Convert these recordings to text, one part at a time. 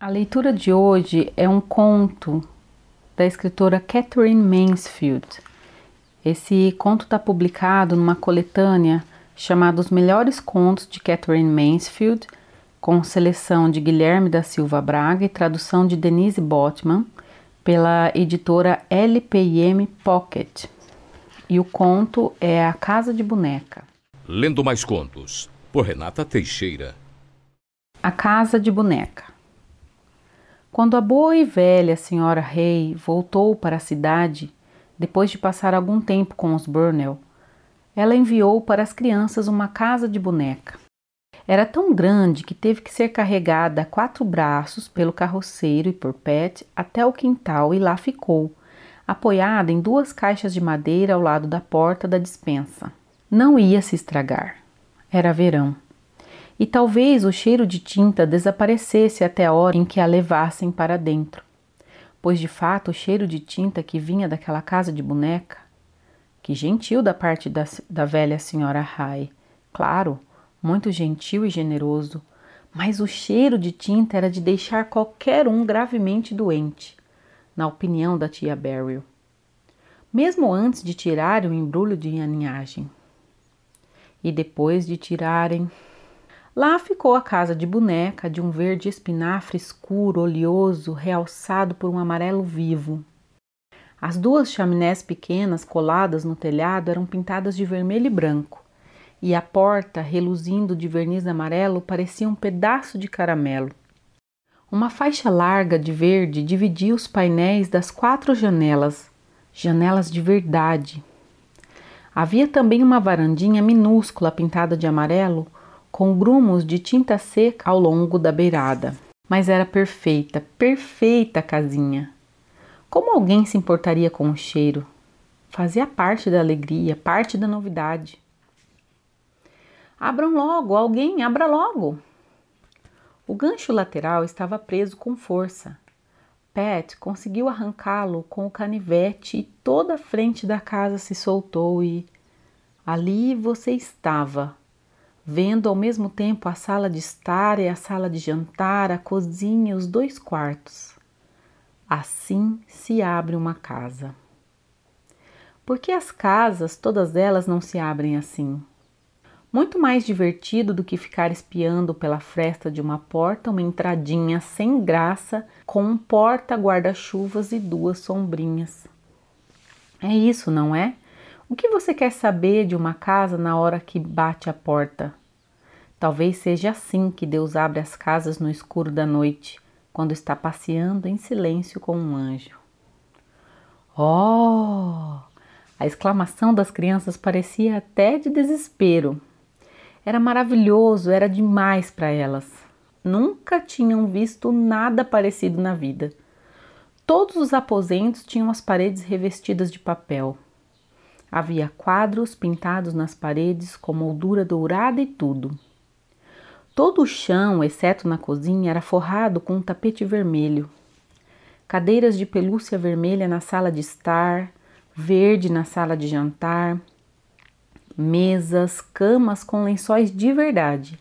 A leitura de hoje é um conto da escritora Catherine Mansfield. Esse conto está publicado numa coletânea chamada Os Melhores Contos de Catherine Mansfield, com seleção de Guilherme da Silva Braga e tradução de Denise Botman, pela editora LPM Pocket. E o conto é A Casa de Boneca. Lendo mais contos, por Renata Teixeira. A Casa de Boneca. Quando a boa e velha senhora Rei voltou para a cidade, depois de passar algum tempo com os Burnell, ela enviou para as crianças uma casa de boneca. Era tão grande que teve que ser carregada a quatro braços pelo carroceiro e por Pet até o quintal e lá ficou, apoiada em duas caixas de madeira ao lado da porta da dispensa. Não ia se estragar. Era verão e talvez o cheiro de tinta desaparecesse até a hora em que a levassem para dentro, pois de fato o cheiro de tinta que vinha daquela casa de boneca, que gentil da parte da, da velha senhora Rai, claro, muito gentil e generoso, mas o cheiro de tinta era de deixar qualquer um gravemente doente, na opinião da tia Beryl, mesmo antes de tirarem o embrulho de aninhagem. E depois de tirarem Lá ficou a casa de boneca de um verde espinafre escuro, oleoso, realçado por um amarelo vivo. As duas chaminés pequenas coladas no telhado eram pintadas de vermelho e branco, e a porta, reluzindo de verniz amarelo, parecia um pedaço de caramelo. Uma faixa larga de verde dividia os painéis das quatro janelas, janelas de verdade. Havia também uma varandinha minúscula pintada de amarelo com grumos de tinta seca ao longo da beirada. Mas era perfeita, perfeita a casinha. Como alguém se importaria com o cheiro? Fazia parte da alegria, parte da novidade. Abram logo, alguém, abra logo! O gancho lateral estava preso com força. Pat conseguiu arrancá-lo com o canivete e toda a frente da casa se soltou e ali você estava, vendo ao mesmo tempo a sala de estar e a sala de jantar, a cozinha, os dois quartos. Assim se abre uma casa. Por que as casas, todas elas, não se abrem assim? Muito mais divertido do que ficar espiando pela fresta de uma porta uma entradinha sem graça com um porta guarda-chuvas e duas sombrinhas. É isso, não é? O que você quer saber de uma casa na hora que bate a porta? Talvez seja assim que Deus abre as casas no escuro da noite, quando está passeando em silêncio com um anjo. Oh! A exclamação das crianças parecia até de desespero. Era maravilhoso, era demais para elas. Nunca tinham visto nada parecido na vida. Todos os aposentos tinham as paredes revestidas de papel. Havia quadros pintados nas paredes com moldura dourada e tudo. Todo o chão, exceto na cozinha, era forrado com um tapete vermelho. Cadeiras de pelúcia vermelha na sala de estar, verde na sala de jantar, mesas, camas com lençóis de verdade,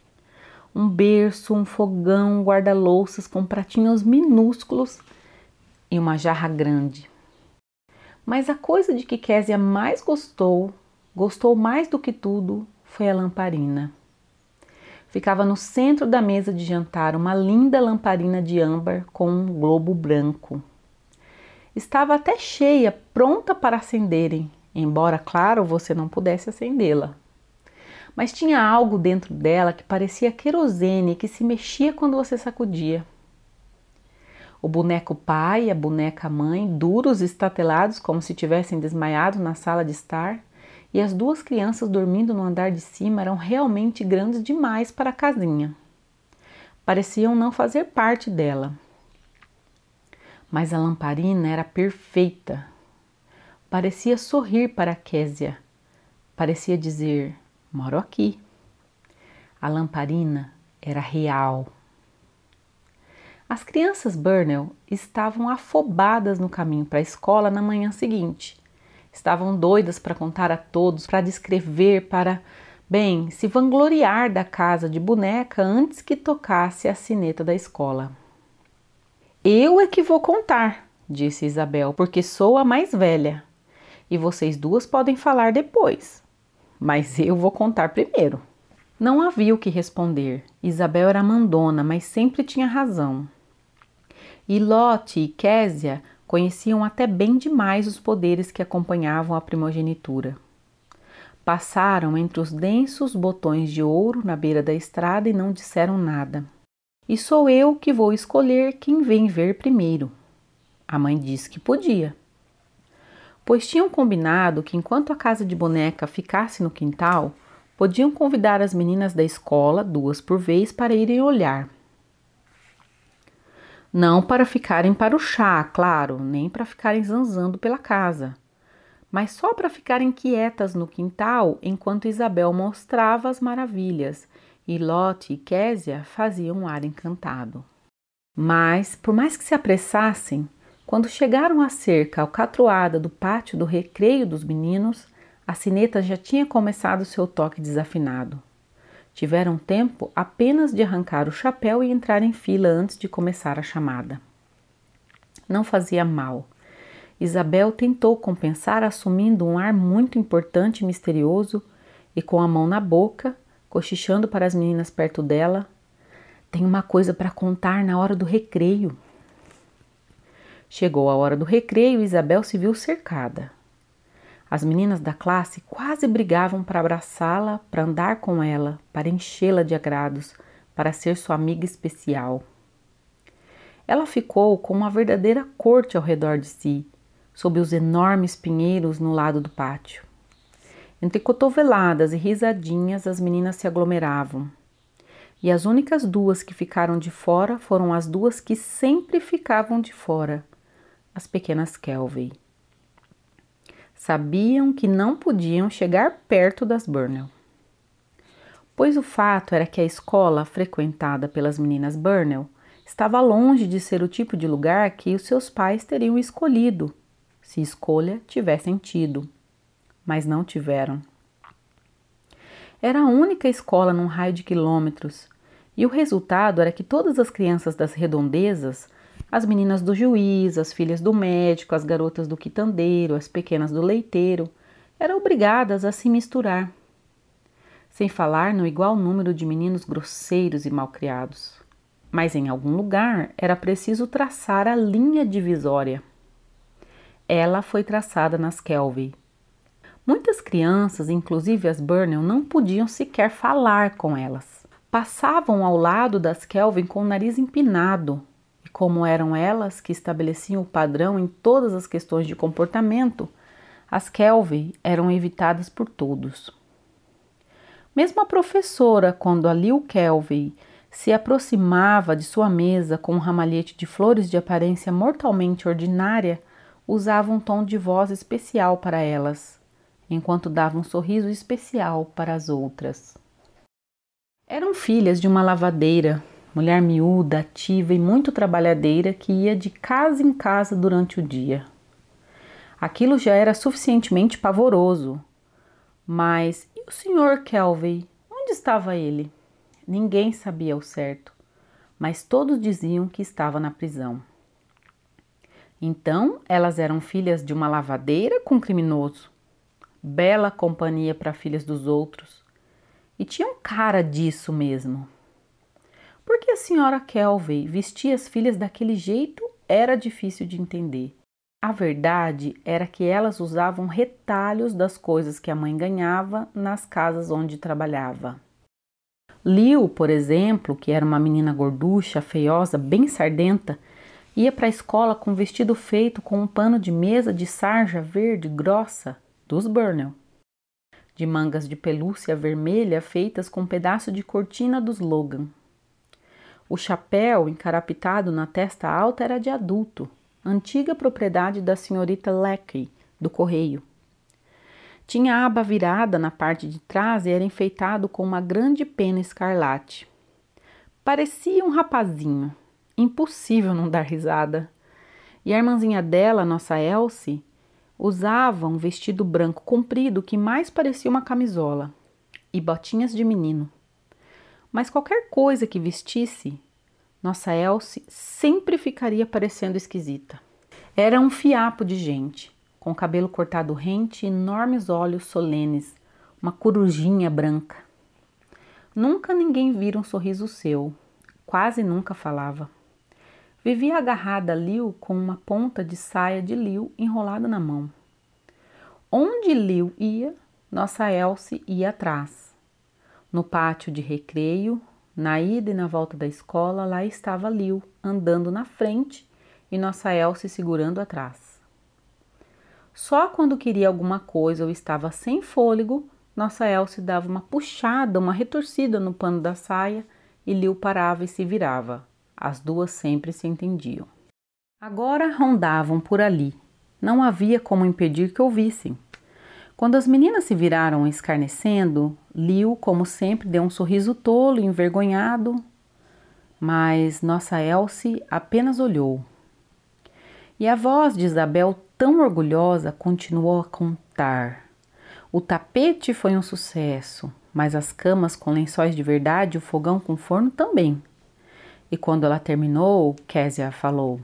um berço, um fogão, guarda-louças com pratinhos minúsculos e uma jarra grande. Mas a coisa de que Késia mais gostou, gostou mais do que tudo, foi a lamparina. Ficava no centro da mesa de jantar uma linda lamparina de âmbar com um globo branco. Estava até cheia, pronta para acenderem, embora, claro, você não pudesse acendê-la. Mas tinha algo dentro dela que parecia querosene que se mexia quando você sacudia. O boneco pai e a boneca mãe, duros e estatelados como se tivessem desmaiado na sala de estar, e as duas crianças dormindo no andar de cima eram realmente grandes demais para a casinha. Pareciam não fazer parte dela. Mas a lamparina era perfeita. Parecia sorrir para Késia. Parecia dizer: Moro aqui. A lamparina era real. As crianças Burnell estavam afobadas no caminho para a escola na manhã seguinte. Estavam doidas para contar a todos, para descrever, para, bem, se vangloriar da casa de boneca antes que tocasse a sineta da escola. Eu é que vou contar, disse Isabel, porque sou a mais velha. E vocês duas podem falar depois. Mas eu vou contar primeiro. Não havia o que responder. Isabel era mandona, mas sempre tinha razão. E Lote e Késia conheciam até bem demais os poderes que acompanhavam a primogenitura. Passaram entre os densos botões de ouro na beira da estrada e não disseram nada. E sou eu que vou escolher quem vem ver primeiro. A mãe disse que podia. Pois tinham combinado que enquanto a casa de boneca ficasse no quintal, podiam convidar as meninas da escola, duas por vez, para irem olhar. Não para ficarem para o chá, claro, nem para ficarem zanzando pela casa mas só para ficarem quietas no quintal enquanto Isabel mostrava as maravilhas e Lotte e Késia faziam um ar encantado. Mas, por mais que se apressassem, quando chegaram à cerca alcatroada do pátio do recreio dos meninos, a sineta já tinha começado seu toque desafinado. Tiveram tempo apenas de arrancar o chapéu e entrar em fila antes de começar a chamada. Não fazia mal Isabel tentou compensar assumindo um ar muito importante e misterioso e com a mão na boca, cochichando para as meninas perto dela. Tem uma coisa para contar na hora do recreio. Chegou a hora do recreio e Isabel se viu cercada. As meninas da classe quase brigavam para abraçá-la, para andar com ela, para enchê-la de agrados, para ser sua amiga especial. Ela ficou com uma verdadeira corte ao redor de si, sob os enormes pinheiros no lado do pátio. Entre cotoveladas e risadinhas, as meninas se aglomeravam. E as únicas duas que ficaram de fora foram as duas que sempre ficavam de fora, as pequenas Kelvey. Sabiam que não podiam chegar perto das Burnell. Pois o fato era que a escola frequentada pelas meninas Burnell estava longe de ser o tipo de lugar que os seus pais teriam escolhido se escolha tivesse sentido, mas não tiveram. Era a única escola num raio de quilômetros, e o resultado era que todas as crianças das redondezas, as meninas do juiz, as filhas do médico, as garotas do quitandeiro, as pequenas do leiteiro, eram obrigadas a se misturar. Sem falar no igual número de meninos grosseiros e malcriados. Mas em algum lugar era preciso traçar a linha divisória ela foi traçada nas Kelvin. Muitas crianças, inclusive as Burnell, não podiam sequer falar com elas. Passavam ao lado das Kelvin com o nariz empinado, como eram elas que estabeleciam o padrão em todas as questões de comportamento, as Kelvin eram evitadas por todos. Mesmo a professora, quando a Lil Kelvin se aproximava de sua mesa com um ramalhete de flores de aparência mortalmente ordinária, usava um tom de voz especial para elas, enquanto dava um sorriso especial para as outras. Eram filhas de uma lavadeira, mulher miúda, ativa e muito trabalhadeira que ia de casa em casa durante o dia. Aquilo já era suficientemente pavoroso. Mas e o Sr. Kelvey? Onde estava ele? Ninguém sabia ao certo, mas todos diziam que estava na prisão. Então, elas eram filhas de uma lavadeira com um criminoso. Bela companhia para filhas dos outros. E tinham cara disso mesmo. Por que a senhora Kelvey vestia as filhas daquele jeito era difícil de entender. A verdade era que elas usavam retalhos das coisas que a mãe ganhava nas casas onde trabalhava. Liu, por exemplo, que era uma menina gorducha, feiosa, bem sardenta, Ia para a escola com um vestido feito com um pano de mesa de sarja verde grossa dos Burnell, de mangas de pelúcia vermelha feitas com um pedaço de cortina dos Logan. O chapéu encarapitado na testa alta era de adulto, antiga propriedade da senhorita Leckey, do correio. Tinha a aba virada na parte de trás e era enfeitado com uma grande pena escarlate. Parecia um rapazinho, Impossível não dar risada. E a irmãzinha dela, nossa Elsie, usava um vestido branco comprido que mais parecia uma camisola e botinhas de menino. Mas qualquer coisa que vestisse, nossa Elsie sempre ficaria parecendo esquisita. Era um fiapo de gente, com cabelo cortado rente e enormes olhos solenes, uma corujinha branca. Nunca ninguém vira um sorriso seu, quase nunca falava. Vivia agarrada a Liu com uma ponta de saia de Liu enrolada na mão. Onde Liu ia, nossa Elsie ia atrás. No pátio de recreio, na ida e na volta da escola, lá estava Liu, andando na frente e nossa Elsie segurando atrás. Só quando queria alguma coisa ou estava sem fôlego, nossa Elsie dava uma puxada, uma retorcida no pano da saia e Liu parava e se virava. As duas sempre se entendiam. Agora rondavam por ali. Não havia como impedir que ouvissem. Quando as meninas se viraram escarnecendo, Liu, como sempre, deu um sorriso tolo e envergonhado, mas nossa Elsie apenas olhou. E a voz de Isabel, tão orgulhosa, continuou a contar. O tapete foi um sucesso, mas as camas com lençóis de verdade e o fogão com forno também. E quando ela terminou, Késia falou: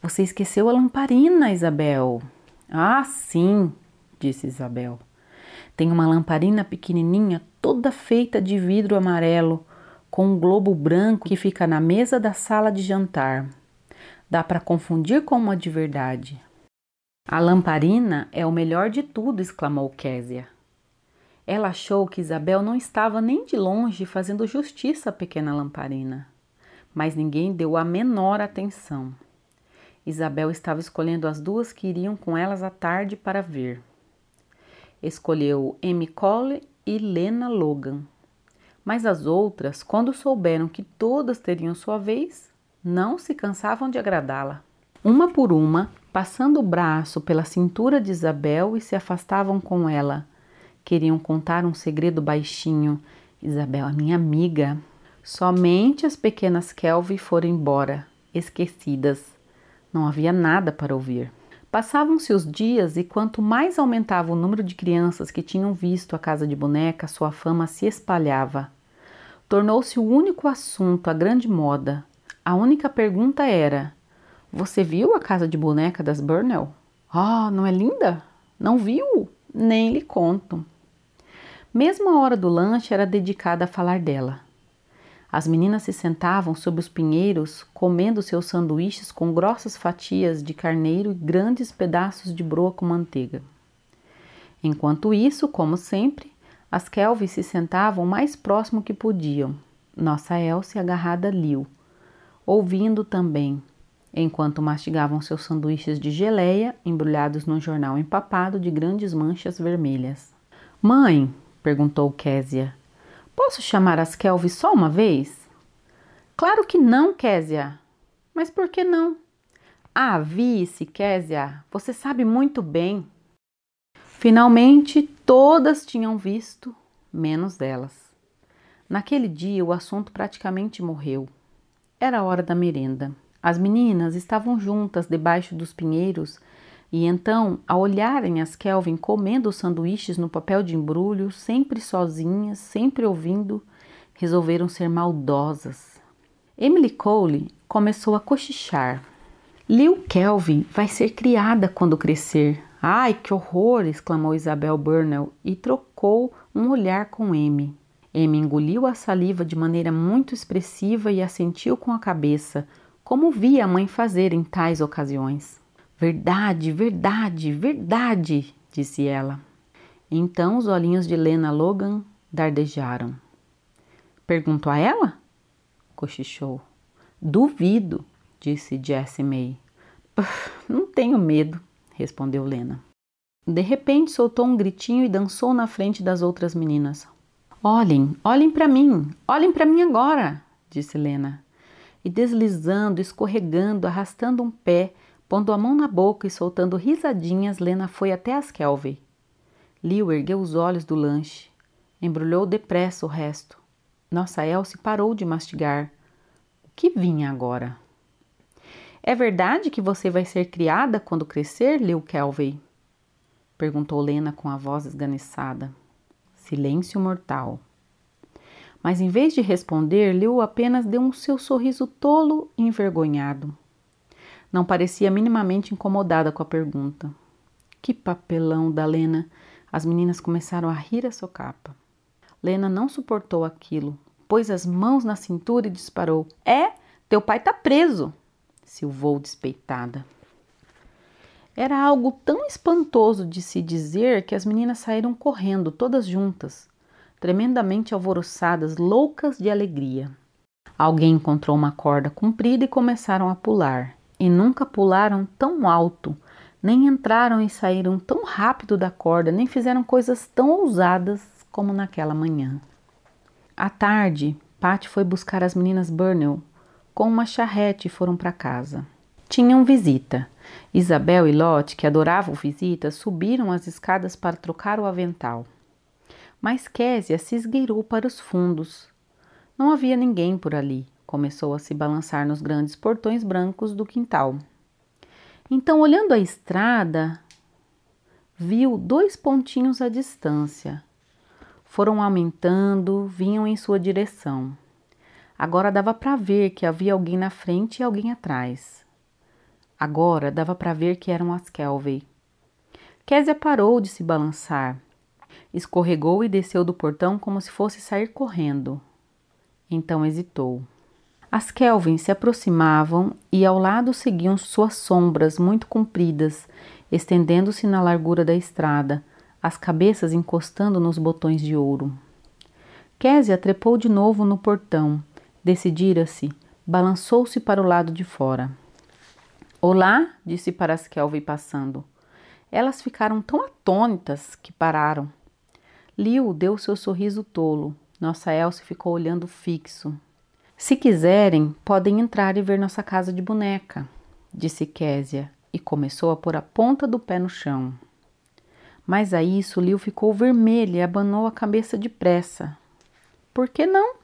Você esqueceu a lamparina, Isabel. Ah, sim, disse Isabel. Tem uma lamparina pequenininha, toda feita de vidro amarelo, com um globo branco que fica na mesa da sala de jantar. Dá para confundir com uma de verdade. A lamparina é o melhor de tudo, exclamou Késia. Ela achou que Isabel não estava nem de longe fazendo justiça à pequena lamparina mas ninguém deu a menor atenção. Isabel estava escolhendo as duas que iriam com elas à tarde para ver. Escolheu Amy Cole e Lena Logan. Mas as outras, quando souberam que todas teriam sua vez, não se cansavam de agradá-la. Uma por uma, passando o braço pela cintura de Isabel e se afastavam com ela. Queriam contar um segredo baixinho. Isabel, a minha amiga, Somente as pequenas Kelvin foram embora, esquecidas. Não havia nada para ouvir. Passavam-se os dias e quanto mais aumentava o número de crianças que tinham visto a casa de boneca, sua fama se espalhava. Tornou-se o único assunto, a grande moda. A única pergunta era: Você viu a casa de boneca das Burnell? Ah, oh, não é linda? Não viu? Nem lhe conto. Mesmo a hora do lanche era dedicada a falar dela. As meninas se sentavam sob os pinheiros, comendo seus sanduíches com grossas fatias de carneiro e grandes pedaços de broa com manteiga. Enquanto isso, como sempre, as Kelvin se sentavam mais próximo que podiam, nossa Elsie agarrada a Liu, ouvindo também, enquanto mastigavam seus sanduíches de geleia embrulhados num jornal empapado de grandes manchas vermelhas. Mãe, perguntou Késia, Posso chamar as Kelvin só uma vez? Claro que não, Késia. Mas por que não? Ah, vice, Késia, você sabe muito bem. Finalmente, todas tinham visto, menos delas. Naquele dia, o assunto praticamente morreu. Era a hora da merenda. As meninas estavam juntas debaixo dos pinheiros e então, ao olharem as Kelvin comendo os sanduíches no papel de embrulho, sempre sozinhas, sempre ouvindo, resolveram ser maldosas. Emily Cole começou a cochichar. Lil Kelvin vai ser criada quando crescer. Ai, que horror! exclamou Isabel Burnell e trocou um olhar com Amy. Amy engoliu a saliva de maneira muito expressiva e assentiu com a cabeça, como via a mãe fazer em tais ocasiões. Verdade, verdade, verdade, disse ela. Então os olhinhos de Lena Logan dardejaram. Perguntou a ela? cochichou. Duvido, disse Jessie May. Não tenho medo, respondeu Lena. De repente soltou um gritinho e dançou na frente das outras meninas. Olhem, olhem para mim, olhem para mim agora, disse Lena. E deslizando, escorregando, arrastando um pé, Pondo a mão na boca e soltando risadinhas, Lena foi até as Kelvin. Liu ergueu os olhos do lanche. Embrulhou depressa o resto. Nossa Elsie parou de mastigar. O que vinha agora? É verdade que você vai ser criada quando crescer, Liu Kelvin? Perguntou Lena com a voz esganiçada. Silêncio mortal. Mas em vez de responder, Liu apenas deu um seu sorriso tolo e envergonhado. Não parecia minimamente incomodada com a pergunta. Que papelão da Lena! As meninas começaram a rir a socapa. Lena não suportou aquilo, pôs as mãos na cintura e disparou: É, teu pai tá preso! silvou despeitada. Era algo tão espantoso de se dizer que as meninas saíram correndo, todas juntas, tremendamente alvoroçadas, loucas de alegria. Alguém encontrou uma corda comprida e começaram a pular. E nunca pularam tão alto, nem entraram e saíram tão rápido da corda, nem fizeram coisas tão ousadas como naquela manhã. À tarde, Patty foi buscar as meninas Burnell com uma charrete e foram para casa. Tinham visita. Isabel e Lot, que adoravam visita, subiram as escadas para trocar o avental. Mas Késia se esgueirou para os fundos. Não havia ninguém por ali. Começou a se balançar nos grandes portões brancos do quintal. Então, olhando a estrada, viu dois pontinhos à distância. Foram aumentando, vinham em sua direção. Agora dava para ver que havia alguém na frente e alguém atrás. Agora dava para ver que eram as Kelvey. Késia parou de se balançar. Escorregou e desceu do portão como se fosse sair correndo. Então hesitou. As Kelvin se aproximavam e ao lado seguiam suas sombras muito compridas, estendendo-se na largura da estrada, as cabeças encostando nos botões de ouro. Késia trepou de novo no portão, decidira-se, balançou-se para o lado de fora. Olá, disse para as Kelvin passando. Elas ficaram tão atônitas que pararam. Liu deu seu sorriso tolo. Nossa Elsie ficou olhando fixo. Se quiserem, podem entrar e ver nossa casa de boneca, disse Késia e começou a pôr a ponta do pé no chão. Mas a isso Liu ficou vermelha e abanou a cabeça depressa. Por que não?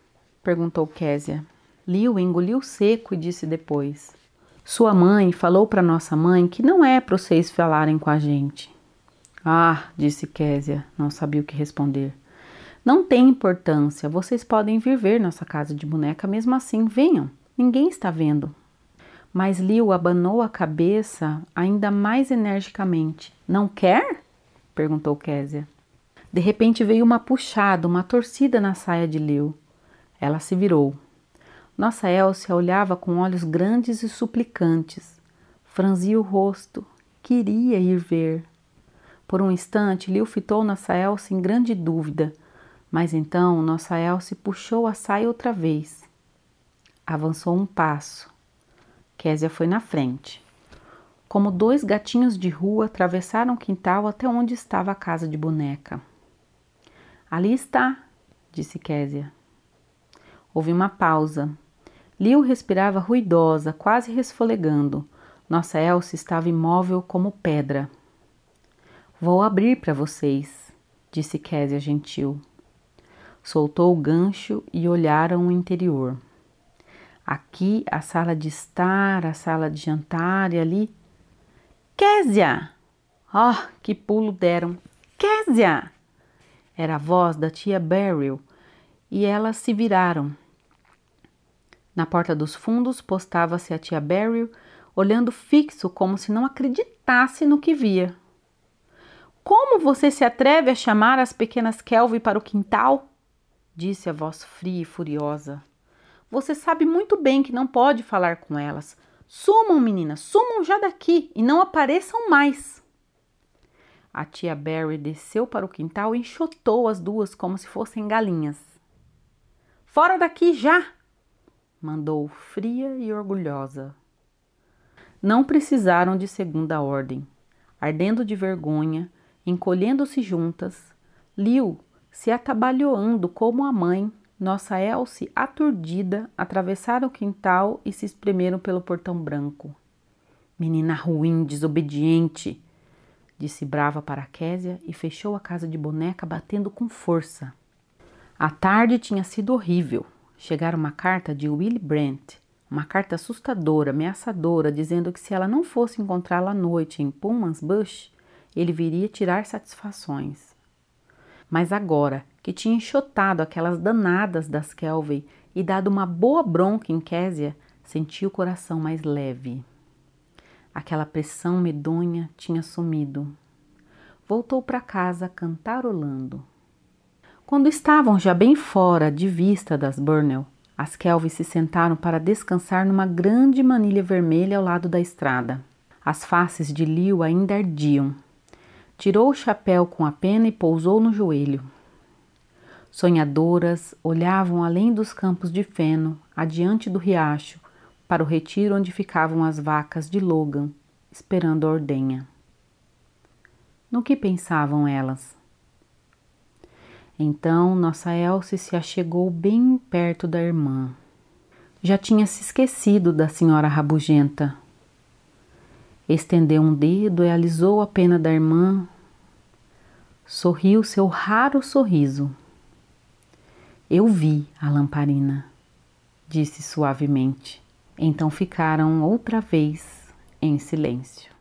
perguntou Késia. Liu engoliu seco e disse depois: sua mãe falou para nossa mãe que não é para vocês falarem com a gente. Ah, disse Késia, não sabia o que responder. Não tem importância, vocês podem vir ver nossa casa de boneca mesmo assim, venham, ninguém está vendo. Mas Liu abanou a cabeça ainda mais energicamente. Não quer? perguntou Késia. De repente veio uma puxada, uma torcida na saia de Liu. Ela se virou. Nossa Elcia olhava com olhos grandes e suplicantes. Franzia o rosto. Queria ir ver. Por um instante, Liu fitou nossa Elcia em grande dúvida, mas então nossa Elcia puxou a saia outra vez. Avançou um passo. Késia foi na frente. Como dois gatinhos de rua atravessaram o quintal até onde estava a casa de boneca. Ali está, disse Késia. Houve uma pausa. Liu respirava ruidosa, quase resfolegando. Nossa Elsa estava imóvel como pedra. Vou abrir para vocês, disse Késia gentil. Soltou o gancho e olharam o interior. Aqui a sala de estar, a sala de jantar e ali. Késia! Oh, que pulo deram! Késia! Era a voz da tia Beryl e elas se viraram. Na porta dos fundos postava-se a tia Beryl, olhando fixo como se não acreditasse no que via. Como você se atreve a chamar as pequenas Kelvin para o quintal? Disse a voz fria e furiosa. Você sabe muito bem que não pode falar com elas. Sumam, meninas, sumam já daqui e não apareçam mais. A tia Barry desceu para o quintal e enxotou as duas como se fossem galinhas. Fora daqui já! mandou fria e orgulhosa. Não precisaram de segunda ordem. Ardendo de vergonha, encolhendo-se juntas, Liu se atabalhoando como a mãe, nossa Elsie aturdida, atravessaram o quintal e se espremeram pelo portão branco. Menina ruim, desobediente, disse brava para Késia e fechou a casa de boneca batendo com força. A tarde tinha sido horrível chegara uma carta de Willie Brent, uma carta assustadora, ameaçadora, dizendo que se ela não fosse encontrá-lo à noite em Pullman's Bush, ele viria tirar satisfações. Mas agora que tinha enxotado aquelas danadas das Kelvin e dado uma boa bronca em Késia, sentiu o coração mais leve. Aquela pressão medonha tinha sumido. Voltou para casa cantarolando. Quando estavam já bem fora de vista das Burnell, as Kelvin se sentaram para descansar numa grande manilha vermelha ao lado da estrada. As faces de Liu ainda ardiam. Tirou o chapéu com a pena e pousou no joelho. Sonhadoras olhavam além dos campos de feno, adiante do riacho, para o retiro onde ficavam as vacas de Logan, esperando a ordenha. No que pensavam elas? Então nossa Elsie se achegou bem perto da irmã. Já tinha se esquecido da senhora rabugenta. Estendeu um dedo e alisou a pena da irmã. Sorriu seu raro sorriso. Eu vi a lamparina, disse suavemente. Então ficaram outra vez em silêncio.